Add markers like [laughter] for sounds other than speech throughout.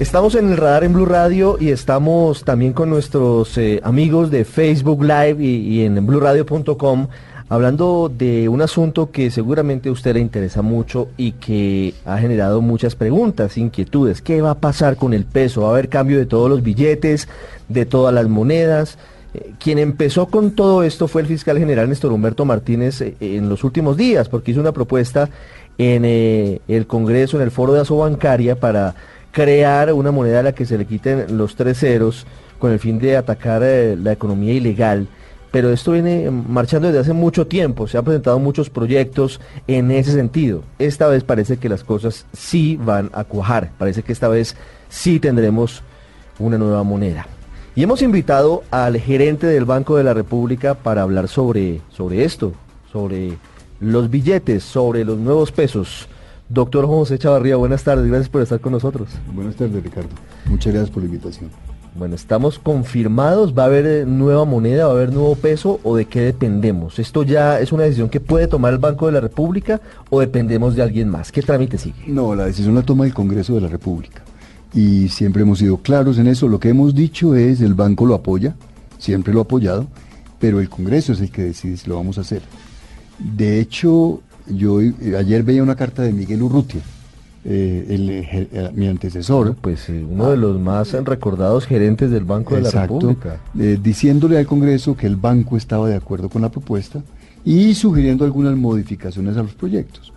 Estamos en el radar en Blue Radio y estamos también con nuestros eh, amigos de Facebook Live y, y en BlueRadio.com hablando de un asunto que seguramente a usted le interesa mucho y que ha generado muchas preguntas, inquietudes. ¿Qué va a pasar con el peso? ¿Va a haber cambio de todos los billetes, de todas las monedas? Eh, quien empezó con todo esto fue el fiscal general Néstor Humberto Martínez eh, en los últimos días, porque hizo una propuesta en el Congreso, en el foro de Asobancaria, para crear una moneda a la que se le quiten los tres ceros con el fin de atacar eh, la economía ilegal. Pero esto viene marchando desde hace mucho tiempo, se han presentado muchos proyectos en ese sentido. Esta vez parece que las cosas sí van a cuajar, parece que esta vez sí tendremos una nueva moneda. Y hemos invitado al gerente del Banco de la República para hablar sobre, sobre esto, sobre los billetes, sobre los nuevos pesos. Doctor José Chavarría, buenas tardes, gracias por estar con nosotros. Buenas tardes, Ricardo. Muchas gracias por la invitación. Bueno, estamos confirmados, ¿va a haber eh, nueva moneda, va a haber nuevo peso o de qué dependemos? ¿Esto ya es una decisión que puede tomar el Banco de la República o dependemos de alguien más? ¿Qué trámite sigue? No, la decisión la toma el Congreso de la República. Y siempre hemos sido claros en eso. Lo que hemos dicho es el banco lo apoya, siempre lo ha apoyado, pero el Congreso es el que decide si lo vamos a hacer. De hecho, yo eh, ayer veía una carta de Miguel Urrutia, eh, el, eh, mi antecesor. Pues uno de los más recordados gerentes del Banco de la República. diciéndole al Congreso que el banco estaba de acuerdo con la propuesta y sugiriendo algunas modificaciones a los proyectos.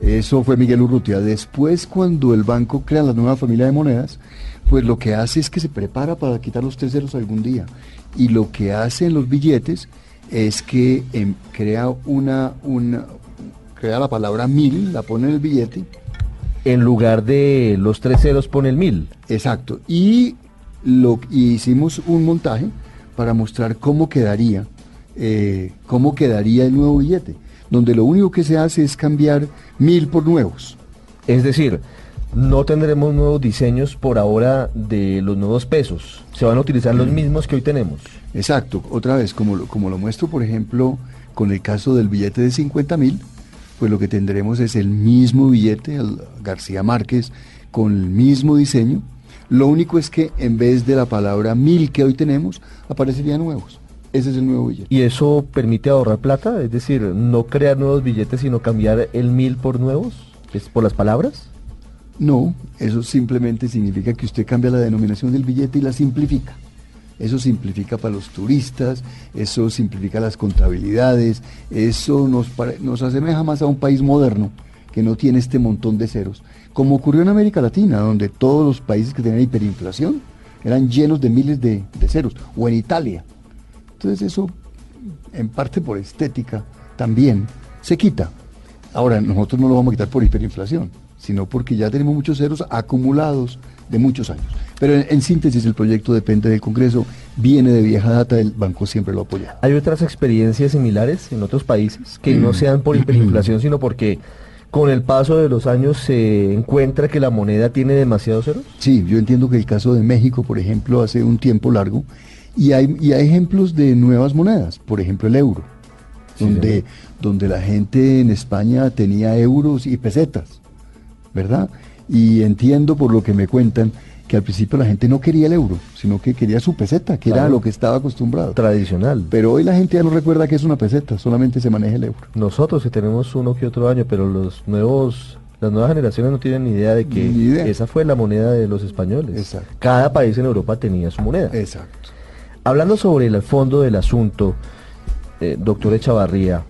Eso fue Miguel Urrutia. Después, cuando el banco crea la nueva familia de monedas, pues lo que hace es que se prepara para quitar los tres ceros algún día. Y lo que hace en los billetes es que em, crea una, una, crea la palabra mil, la pone en el billete En lugar de los tres ceros pone el mil. Exacto. Y, lo, y hicimos un montaje para mostrar cómo quedaría, eh, cómo quedaría el nuevo billete, donde lo único que se hace es cambiar mil por nuevos. Es decir, no tendremos nuevos diseños por ahora de los nuevos pesos. Se van a utilizar los mismos que hoy tenemos. Exacto. Otra vez, como lo, como lo muestro, por ejemplo, con el caso del billete de 50 mil, pues lo que tendremos es el mismo billete, el García Márquez, con el mismo diseño. Lo único es que en vez de la palabra mil que hoy tenemos, aparecerían nuevos. Ese es el nuevo billete. ¿Y eso permite ahorrar plata? Es decir, no crear nuevos billetes, sino cambiar el mil por nuevos. ¿Es por las palabras? No, eso simplemente significa que usted cambia la denominación del billete y la simplifica. Eso simplifica para los turistas, eso simplifica las contabilidades, eso nos, nos asemeja más a un país moderno que no tiene este montón de ceros. Como ocurrió en América Latina, donde todos los países que tenían hiperinflación eran llenos de miles de, de ceros, o en Italia. Entonces eso, en parte por estética, también se quita. Ahora, nosotros no lo vamos a quitar por hiperinflación, sino porque ya tenemos muchos ceros acumulados de muchos años. Pero en, en síntesis, el proyecto depende del Congreso, viene de vieja data, el banco siempre lo apoya. ¿Hay otras experiencias similares en otros países que no sean por hiperinflación, [clears throat] sino porque con el paso de los años se encuentra que la moneda tiene demasiados ceros? Sí, yo entiendo que el caso de México, por ejemplo, hace un tiempo largo, y hay, y hay ejemplos de nuevas monedas, por ejemplo el euro, Sí, donde, donde la gente en España tenía euros y pesetas, ¿verdad? Y entiendo por lo que me cuentan que al principio la gente no quería el euro, sino que quería su peseta, que era a lo que estaba acostumbrado. Tradicional. Pero hoy la gente ya no recuerda que es una peseta, solamente se maneja el euro. Nosotros que tenemos uno que otro año, pero los nuevos, las nuevas generaciones no tienen ni idea de que idea. esa fue la moneda de los españoles. Exacto. Cada país en Europa tenía su moneda. Exacto. Hablando sobre el fondo del asunto, eh, doctor Echavarría,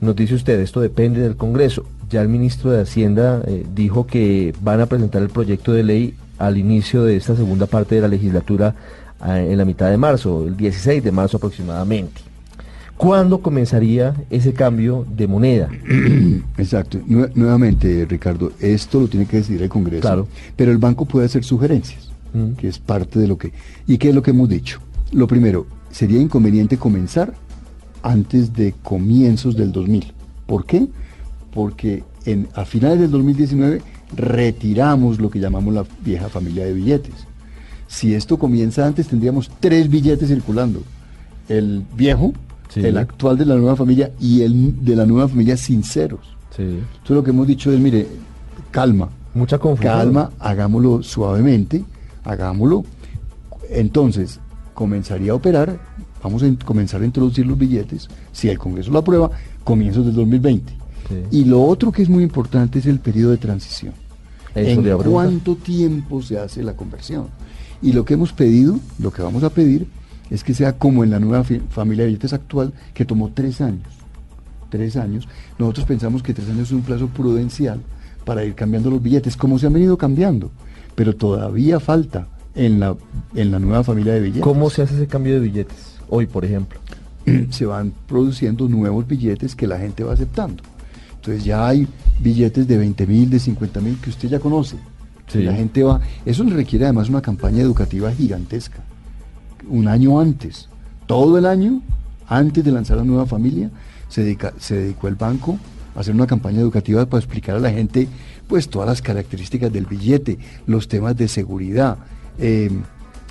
nos dice usted, esto depende del Congreso. Ya el ministro de Hacienda eh, dijo que van a presentar el proyecto de ley al inicio de esta segunda parte de la legislatura ah, en la mitad de marzo, el 16 de marzo aproximadamente. ¿Cuándo comenzaría ese cambio de moneda? [clears throat] Exacto. Nue- nuevamente, Ricardo, esto lo tiene que decidir el Congreso. Claro. Pero el banco puede hacer sugerencias, Mm. que es parte de lo que... ¿Y qué es lo que hemos dicho? Lo primero, sería inconveniente comenzar antes de comienzos del 2000. ¿Por qué? Porque en, a finales del 2019 retiramos lo que llamamos la vieja familia de billetes. Si esto comienza antes, tendríamos tres billetes circulando. El viejo, Sí. el actual de la nueva familia y el de la nueva familia sin ceros. Sí. Entonces lo que hemos dicho es, mire, calma, Mucha confusión. calma, hagámoslo suavemente, hagámoslo. Entonces, comenzaría a operar, vamos a comenzar a introducir los billetes, si el Congreso lo aprueba, comienzos del 2020. Y lo otro que es muy importante es el periodo de transición. ¿En cuánto tiempo se hace la conversión? Y lo que hemos pedido, lo que vamos a pedir, es que sea como en la nueva familia de billetes actual, que tomó tres años. Tres años. Nosotros pensamos que tres años es un plazo prudencial para ir cambiando los billetes, como se han venido cambiando. Pero todavía falta en la, en la nueva familia de billetes. ¿Cómo se hace ese cambio de billetes hoy, por ejemplo? [clears throat] se van produciendo nuevos billetes que la gente va aceptando. Entonces ya hay billetes de 20 mil, de 50 mil que usted ya conoce. La gente va. Eso requiere además una campaña educativa gigantesca. Un año antes, todo el año, antes de lanzar la nueva familia, se, dedica, se dedicó el banco a hacer una campaña educativa para explicar a la gente pues todas las características del billete, los temas de seguridad, eh,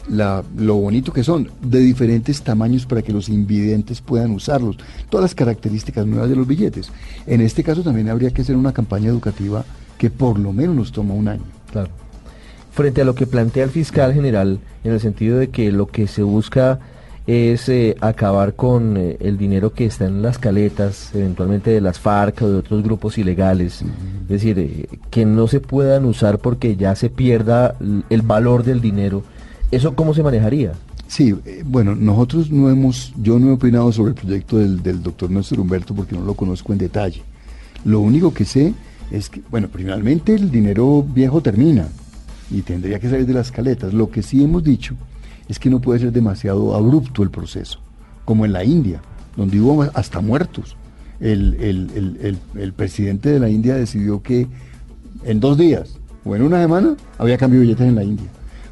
lo bonito que son, de diferentes tamaños para que los invidentes puedan usarlos, todas las características nuevas de los billetes. En este caso también habría que hacer una campaña educativa que por lo menos nos toma un año. Claro. Frente a lo que plantea el fiscal general, en el sentido de que lo que se busca es eh, acabar con eh, el dinero que está en las caletas, eventualmente de las FARC o de otros grupos ilegales, es decir, eh, que no se puedan usar porque ya se pierda el valor del dinero ¿Eso cómo se manejaría? Sí, eh, bueno, nosotros no hemos, yo no he opinado sobre el proyecto del, doctor Néstor Humberto porque no lo conozco en detalle. Lo único que sé es que, bueno, primeramente el dinero viejo termina y tendría que salir de las caletas. Lo que sí hemos dicho es que no puede ser demasiado abrupto el proceso, como en la India, donde hubo hasta muertos. El, el presidente de la India decidió que en dos días o en una semana había cambio de billetes en la India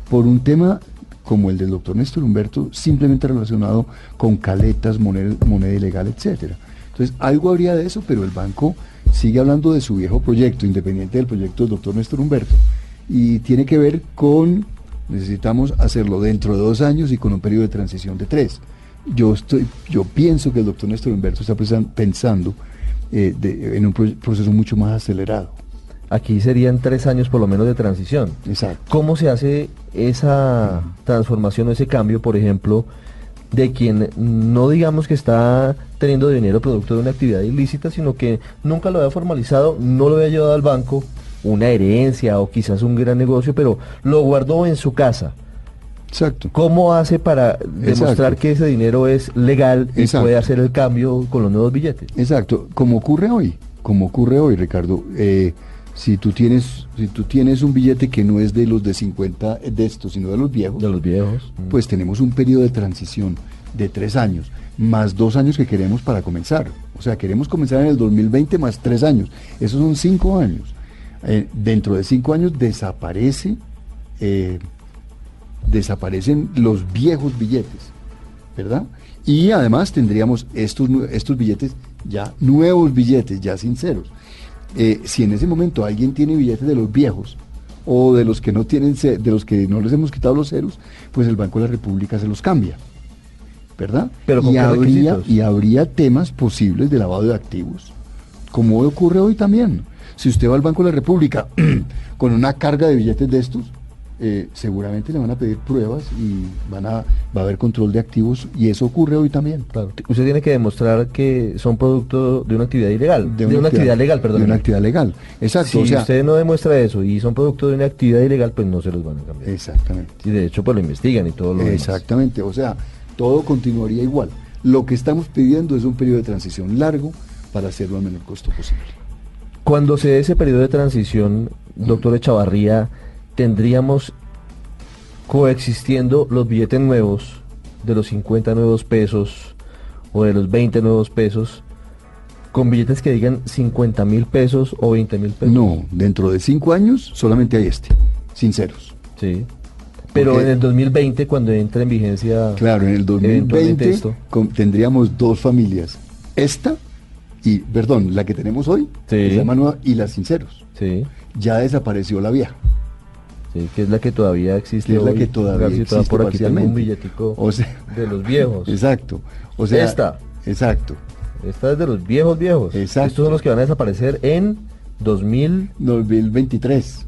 por un tema como el del doctor Néstor Humberto, simplemente relacionado con caletas, moneda, moneda ilegal, etcétera. Entonces, algo habría de eso, pero el banco sigue hablando de su viejo proyecto, independiente del proyecto del doctor Néstor Humberto, y tiene que ver con, necesitamos hacerlo dentro de dos años y con un periodo de transición de tres. Yo, estoy, yo pienso que el doctor Néstor Humberto está pensando eh, en un proceso mucho más acelerado. Aquí serían tres años por lo menos de transición. Exacto. ¿Cómo se hace esa transformación o ese cambio, por ejemplo, de quien no digamos que está teniendo dinero producto de una actividad ilícita, sino que nunca lo había formalizado, no lo había llevado al banco, una herencia o quizás un gran negocio, pero lo guardó en su casa? Exacto. ¿Cómo hace para demostrar que ese dinero es legal y puede hacer el cambio con los nuevos billetes? Exacto, como ocurre hoy, como ocurre hoy, Ricardo. Eh, si tú tienes si tú tienes un billete que no es de los de 50 de estos sino de los viejos de los viejos. Mm. pues tenemos un periodo de transición de tres años más dos años que queremos para comenzar. O sea queremos comenzar en el 2020 más tres años. Esos son cinco años. Eh, dentro de cinco años desaparece eh, desaparecen los viejos billetes verdad y además tendríamos estos estos billetes ya nuevos billetes ya sinceros eh, si en ese momento alguien tiene billetes de los viejos o de los que no tienen de los que no les hemos quitado los ceros, pues el Banco de la República se los cambia. ¿Verdad? Pero y, habría, y habría temas posibles de lavado de activos, como ocurre hoy también. Si usted va al Banco de la República [clears throat] con una carga de billetes de estos, eh, seguramente le van a pedir pruebas y van a, va a haber control de activos y eso ocurre hoy también. Claro. Usted tiene que demostrar que son producto de una actividad ilegal, de una, actividad, legal, perdón. De una actividad legal, exacto. Si usted no demuestra eso y son producto de una actividad ilegal, pues no se los van a cambiar. Exactamente. Y de hecho pues lo investigan y todo lo Exactamente, o sea, todo continuaría igual. Lo que estamos pidiendo es un periodo de transición largo para hacerlo al menor costo posible. Cuando se dé ese periodo de transición, doctor Echavarría, tendríamos coexistiendo los billetes nuevos de los 50 nuevos pesos o de los 20 nuevos pesos con billetes que digan 50 mil pesos o 20 mil pesos. No, dentro de cinco años solamente hay este, sinceros. Sí. Pero en el 2020, cuando entre en vigencia... Claro, en el 2020 tendríamos dos familias. Esta y, perdón, la que tenemos hoy, sí. y las sinceros. Sí. Ya desapareció la vieja que es la que todavía existe. es la que todavía existe por aquí tengo un billetico o sea, de los viejos. [laughs] Exacto. O sea, esta. Exacto. Esta es de los viejos viejos. Exacto. Estos son los que van a desaparecer en 2000... 2023.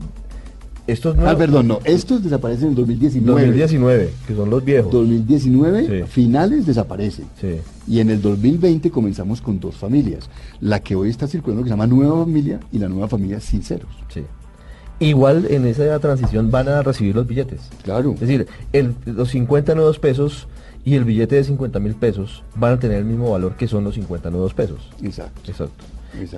Estos nuevos. Ah, perdón, no. Estos desaparecen en 2019. 2019, que son los viejos. 2019, Sí. finales desaparecen. Sí. Y en el 2020 comenzamos con dos familias. La que hoy está circulando que se llama Nueva Familia y la Nueva Familia Sinceros. Sí. Igual en esa transición van a recibir los billetes. Claro. Es decir, el- los 50 nuevos pesos y el billete de 50 mil pesos van a tener el mismo valor que son los 50 nuevos pesos. Exacto. Exacto.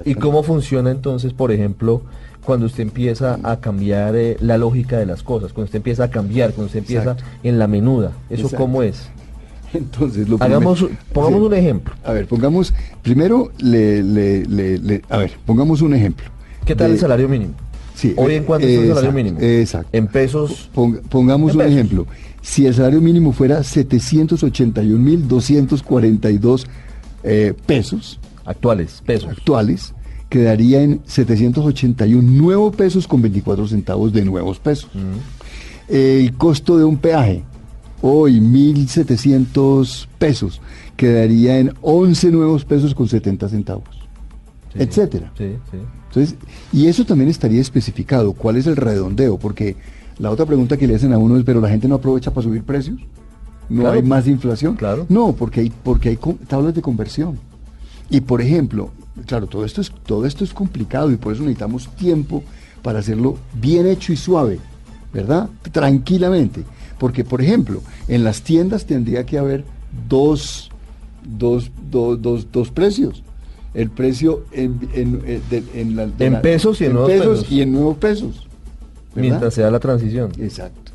¿Y cómo funciona entonces, por ejemplo, cuando usted empieza a cambiar eh, la lógica de las cosas, cuando usted empieza a cambiar, cuando usted empieza Exacto. en la menuda? ¿Eso Exacto. cómo es? [laughs] Entonces, lo Hagamos, pongamos Sí. un ejemplo. A ver, pongamos, primero, le, le- le- le- a ver, pongamos un ejemplo. ¿Qué tal De- el salario mínimo? Sí, Hoy eh, en cuánto está el salario mínimo? Exacto. En pesos. Pong- pongamos En un pesos. ejemplo. Si el salario mínimo fuera 781.242 eh, pesos Actuales, pesos. actuales, quedaría en 781 nuevos pesos con 24 centavos de nuevos pesos. Mm. El costo de un peaje, hoy 1.700 pesos, quedaría en 11 nuevos pesos con 70 centavos, Sí. etcétera. Sí, sí. Entonces, y eso también estaría especificado, cuál es el redondeo, porque la otra pregunta que le hacen a uno es, pero la gente no aprovecha para subir precios, no Claro. hay más inflación. Claro. No, porque hay, porque hay tablas de conversión. Y por ejemplo, claro, todo esto es, todo esto es complicado y por eso necesitamos tiempo para hacerlo bien hecho y suave, ¿verdad? Tranquilamente. Porque, por ejemplo, en las tiendas tendría que haber dos, dos, dos, dos, dos precios. El precio en, en, de- en la- de En la- pesos y en nuevos pesos pesos. y en nuevos pesos. ¿verdad? Mientras se da la transición. Exacto,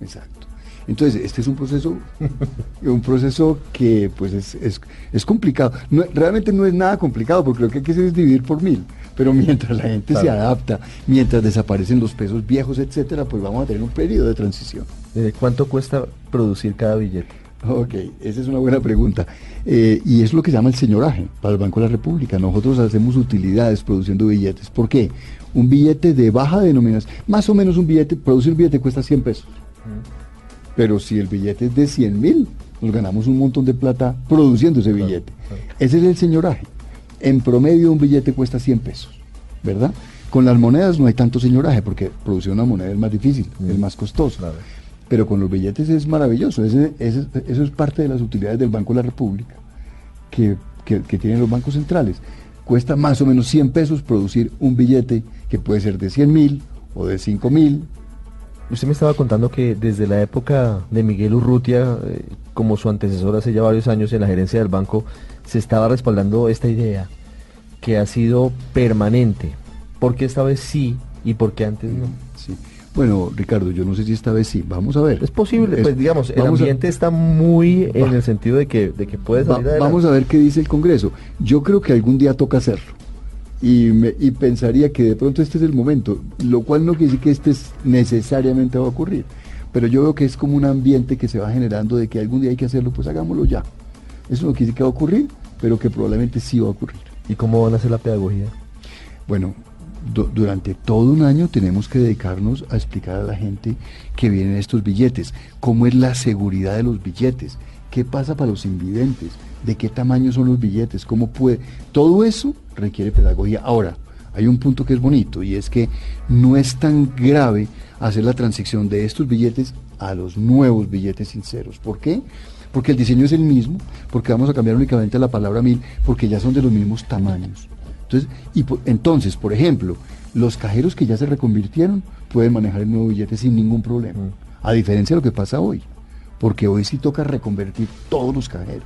exacto. Entonces, este es un proceso, [laughs] un proceso que pues es, es, es complicado. No- realmente no es nada complicado, porque lo que hay que hacer es dividir por mil. Pero mientras la gente se adapta, mientras desaparecen los pesos viejos, etcétera, pues vamos a tener un periodo de transición. Eh, ¿Cuánto cuesta producir cada billete? Ok, esa es una buena pregunta. Eh, y es lo que se llama el señoraje para el Banco de la República. Nosotros hacemos utilidades produciendo billetes. ¿Por qué? Un billete de baja denominación, más o menos un billete, producir un billete cuesta 100 pesos. Pero si el billete es de 100 mil, nos ganamos un montón de plata produciendo ese Claro, billete. claro. Ese es el señoraje. En promedio un billete cuesta 100 pesos, ¿verdad? Con las monedas no hay tanto señoraje porque producir una moneda es más difícil, Mm. es más costoso. Claro. Pero con los billetes es maravilloso. Ese- ese- eso es parte de las utilidades del Banco de la República que, que- que tienen los bancos centrales. Cuesta más o menos 100 pesos producir un billete que puede ser de 100 mil o de 5 mil. Usted me estaba contando que desde la época de Miguel Urrutia, eh, como su antecesor hace ya varios años en la gerencia del banco, se estaba respaldando esta idea que ha sido permanente. ¿Por qué esta vez sí y por qué antes no? Sí. Bueno, Ricardo, yo no sé si esta vez sí. Vamos a ver. Es posible, Es- pues digamos, el a- ambiente está muy en el sentido de que, de que puede Va- salir adelante. vamos a ver qué dice el Congreso. Yo creo que algún día toca hacerlo. Y, me- y pensaría que de pronto este es el momento, lo cual no quiere decir que este es- necesariamente va a ocurrir. Pero yo veo que es como un ambiente que se va generando de que algún día hay que hacerlo, pues hagámoslo ya. Eso no quiere decir que va a ocurrir, pero que probablemente sí va a ocurrir. ¿Y cómo van a hacer la pedagogía? Bueno, durante todo un año tenemos que dedicarnos a explicar a la gente que vienen estos billetes, cómo es la seguridad de los billetes, qué pasa para los invidentes, de qué tamaño son los billetes, cómo puede. Todo eso requiere pedagogía. Ahora, hay un punto que es bonito y es que no es tan grave hacer la transición de estos billetes a los nuevos billetes sinceros. ¿Por qué? Porque el diseño es el mismo, porque vamos a cambiar únicamente la palabra mil, porque ya son de los mismos tamaños. Entonces, y po- entonces, por ejemplo, los cajeros que ya se reconvirtieron pueden manejar el nuevo billete sin ningún problema. Mm. A diferencia de lo que pasa hoy, porque hoy sí toca reconvertir todos los cajeros.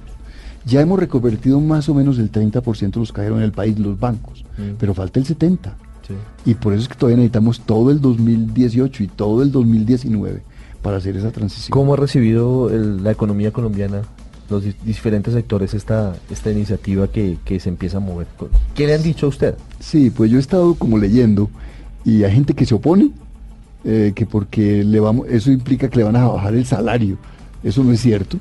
Ya hemos reconvertido más o menos el 30% de los cajeros en el país, los bancos, Mm. pero falta el 70%. Sí. Y por eso es que todavía necesitamos todo el 2018 y todo el 2019 para hacer esa transición. ¿Cómo ha recibido el- la economía colombiana, los di- diferentes sectores, esta, esta iniciativa que, que se empieza a mover? ¿Qué le han dicho a usted? Sí, pues yo he estado como leyendo y hay gente que se opone, eh, que porque le vamos, eso implica que le van a bajar el salario. Eso no es cierto.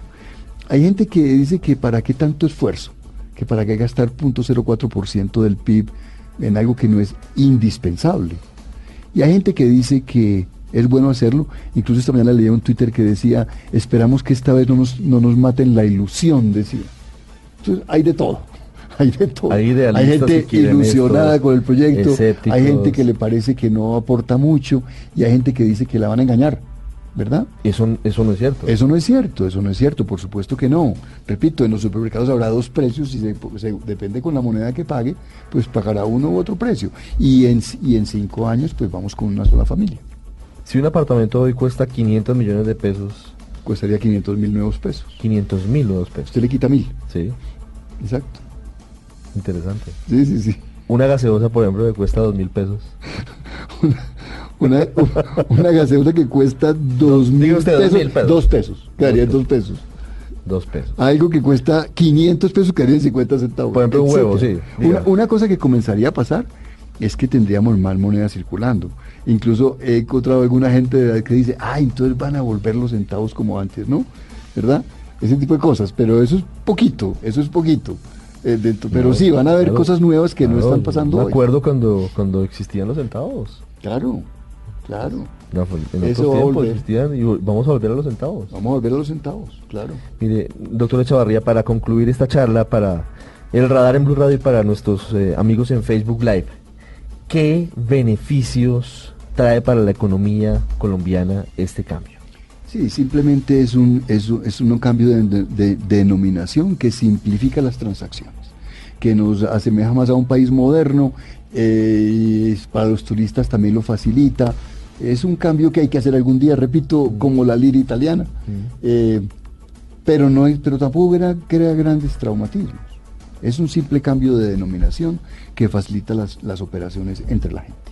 Hay gente que dice que para qué tanto esfuerzo, que para qué gastar 0.04% del PIB en algo que no es indispensable. Y hay gente que dice que es bueno hacerlo. Incluso esta mañana leía un Twitter que decía, esperamos que esta vez no nos, no nos maten la ilusión, decía. Entonces, hay de todo. [laughs] hay de todo. Hay Hay, gente ilusionada esto, con el proyecto, escépticos. hay gente que le parece que no aporta mucho y hay gente que dice que la van a engañar, ¿verdad? Eso, eso no es cierto. Eso no es cierto, eso no es cierto, por supuesto que no. Repito, en los supermercados habrá dos precios y se- se- depende con la moneda que pague, pues pagará uno u otro precio. Y en, y en cinco años, pues vamos con una sola familia. Si un apartamento hoy cuesta 500 millones de pesos, Costaría 500 mil nuevos pesos. 500 mil nuevos pesos. Usted le quita mil, Sí, exacto. interesante. Sí, sí, sí. Una gaseosa, por ejemplo, que cuesta 2 mil pesos. [laughs] Una, una gaseosa que cuesta dos mil usted, dos pesos, mil pesos. dos pesos, quedaría en Dos dos pesos. 2 pesos. Algo que cuesta 500 pesos quedaría en 50 centavos. Por ejemplo, un huevo, sí, Una, una cosa que comenzaría a pasar es que tendríamos más moneda circulando. Incluso he encontrado alguna gente de edad que dice, ah, entonces van a volver los centavos como antes, ¿no? ¿Verdad? Ese tipo de cosas, pero eso es poquito, eso es poquito. Eh, dentro- pero No, sí, van a haber claro, cosas nuevas que no están pasando Me hoy. acuerdo cuando, cuando existían los centavos. Claro, claro. No, en Eso va a tiempos volver. existían y vamos a volver a los centavos. Vamos a volver a los centavos, claro. Mire, doctor Echavarría, para concluir esta charla, para el radar en Blue Radio y para nuestros eh, amigos en Facebook Live, ¿qué beneficios trae para la economía colombiana este cambio? Sí, simplemente es un, es es un cambio de, de- de denominación que simplifica las transacciones, que nos asemeja más a un país moderno, eh, y para los turistas también lo facilita. Es un cambio que hay que hacer algún día, repito, como la lira italiana, eh, pero, no pero tampoco crea, crea grandes traumatismos. Es un simple cambio de denominación que facilita las, las operaciones entre la gente.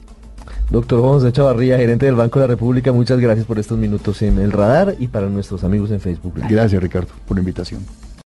Doctor Juan José Chavarría, gerente del Banco de la República, muchas gracias por estos minutos en el radar y para nuestros amigos en Facebook Live. Gracias, Ricardo, por la invitación.